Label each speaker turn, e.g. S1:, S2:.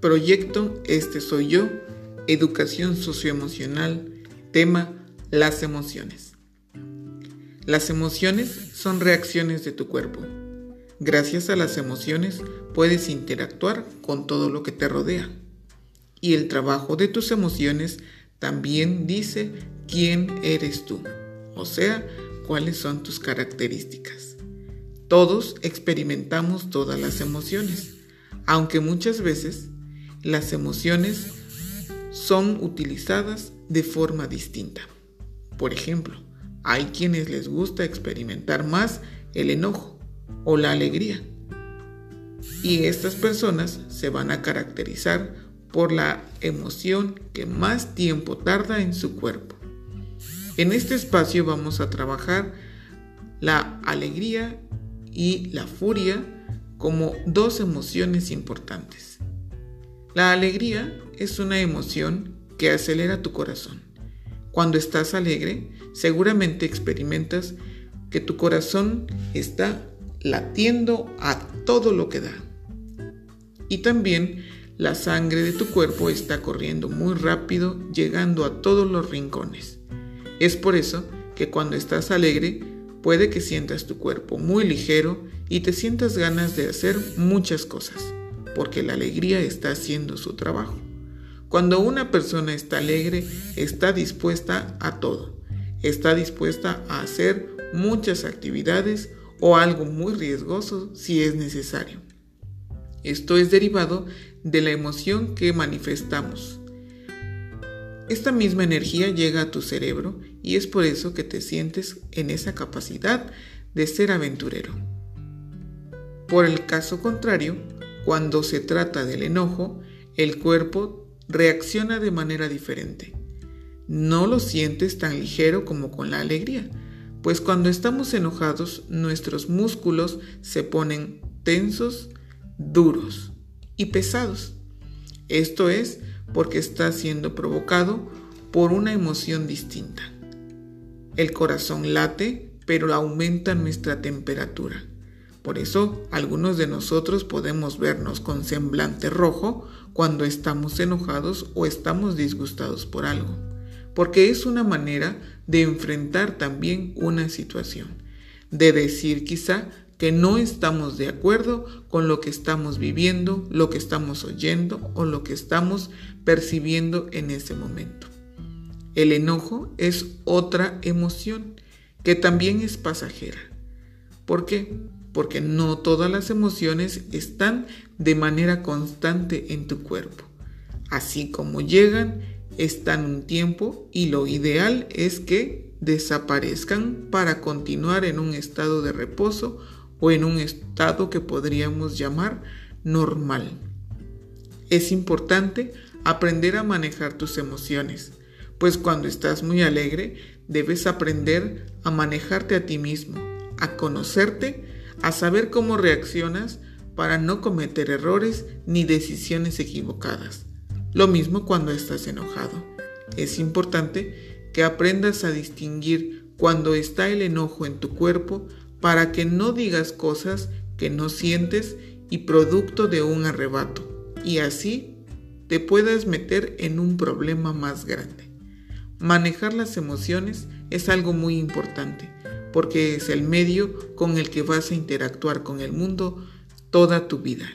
S1: Proyecto Este Soy Yo, Educación Socioemocional, tema Las emociones. Las emociones son reacciones de tu cuerpo. Gracias a las emociones puedes interactuar con todo lo que te rodea. Y el trabajo de tus emociones también dice quién eres tú, o sea, cuáles son tus características. Todos experimentamos todas las emociones, aunque muchas veces las emociones son utilizadas de forma distinta. Por ejemplo, hay quienes les gusta experimentar más el enojo o la alegría. Y estas personas se van a caracterizar por la emoción que más tiempo tarda en su cuerpo. En este espacio vamos a trabajar la alegría y la furia como dos emociones importantes. La alegría es una emoción que acelera tu corazón. Cuando estás alegre, seguramente experimentas que tu corazón está latiendo a todo lo que da. Y también la sangre de tu cuerpo está corriendo muy rápido, llegando a todos los rincones. Es por eso que cuando estás alegre, puede que sientas tu cuerpo muy ligero y te sientas ganas de hacer muchas cosas porque la alegría está haciendo su trabajo. Cuando una persona está alegre, está dispuesta a todo. Está dispuesta a hacer muchas actividades o algo muy riesgoso si es necesario. Esto es derivado de la emoción que manifestamos. Esta misma energía llega a tu cerebro y es por eso que te sientes en esa capacidad de ser aventurero. Por el caso contrario, cuando se trata del enojo, el cuerpo reacciona de manera diferente. No lo sientes tan ligero como con la alegría, pues cuando estamos enojados nuestros músculos se ponen tensos, duros y pesados. Esto es porque está siendo provocado por una emoción distinta. El corazón late, pero aumenta nuestra temperatura. Por eso algunos de nosotros podemos vernos con semblante rojo cuando estamos enojados o estamos disgustados por algo, porque es una manera de enfrentar también una situación, de decir quizá que no estamos de acuerdo con lo que estamos viviendo, lo que estamos oyendo o lo que estamos percibiendo en ese momento. El enojo es otra emoción que también es pasajera. ¿Por qué? Porque no todas las emociones están de manera constante en tu cuerpo. Así como llegan, están un tiempo y lo ideal es que desaparezcan para continuar en un estado de reposo o en un estado que podríamos llamar normal. Es importante aprender a manejar tus emociones, pues cuando estás muy alegre debes aprender a manejarte a ti mismo, a conocerte a saber cómo reaccionas para no cometer errores ni decisiones equivocadas. Lo mismo cuando estás enojado. Es importante que aprendas a distinguir cuando está el enojo en tu cuerpo para que no digas cosas que no sientes y producto de un arrebato, y así te puedas meter en un problema más grande. Manejar las emociones es algo muy importante porque es el medio con el que vas a interactuar con el mundo toda tu vida.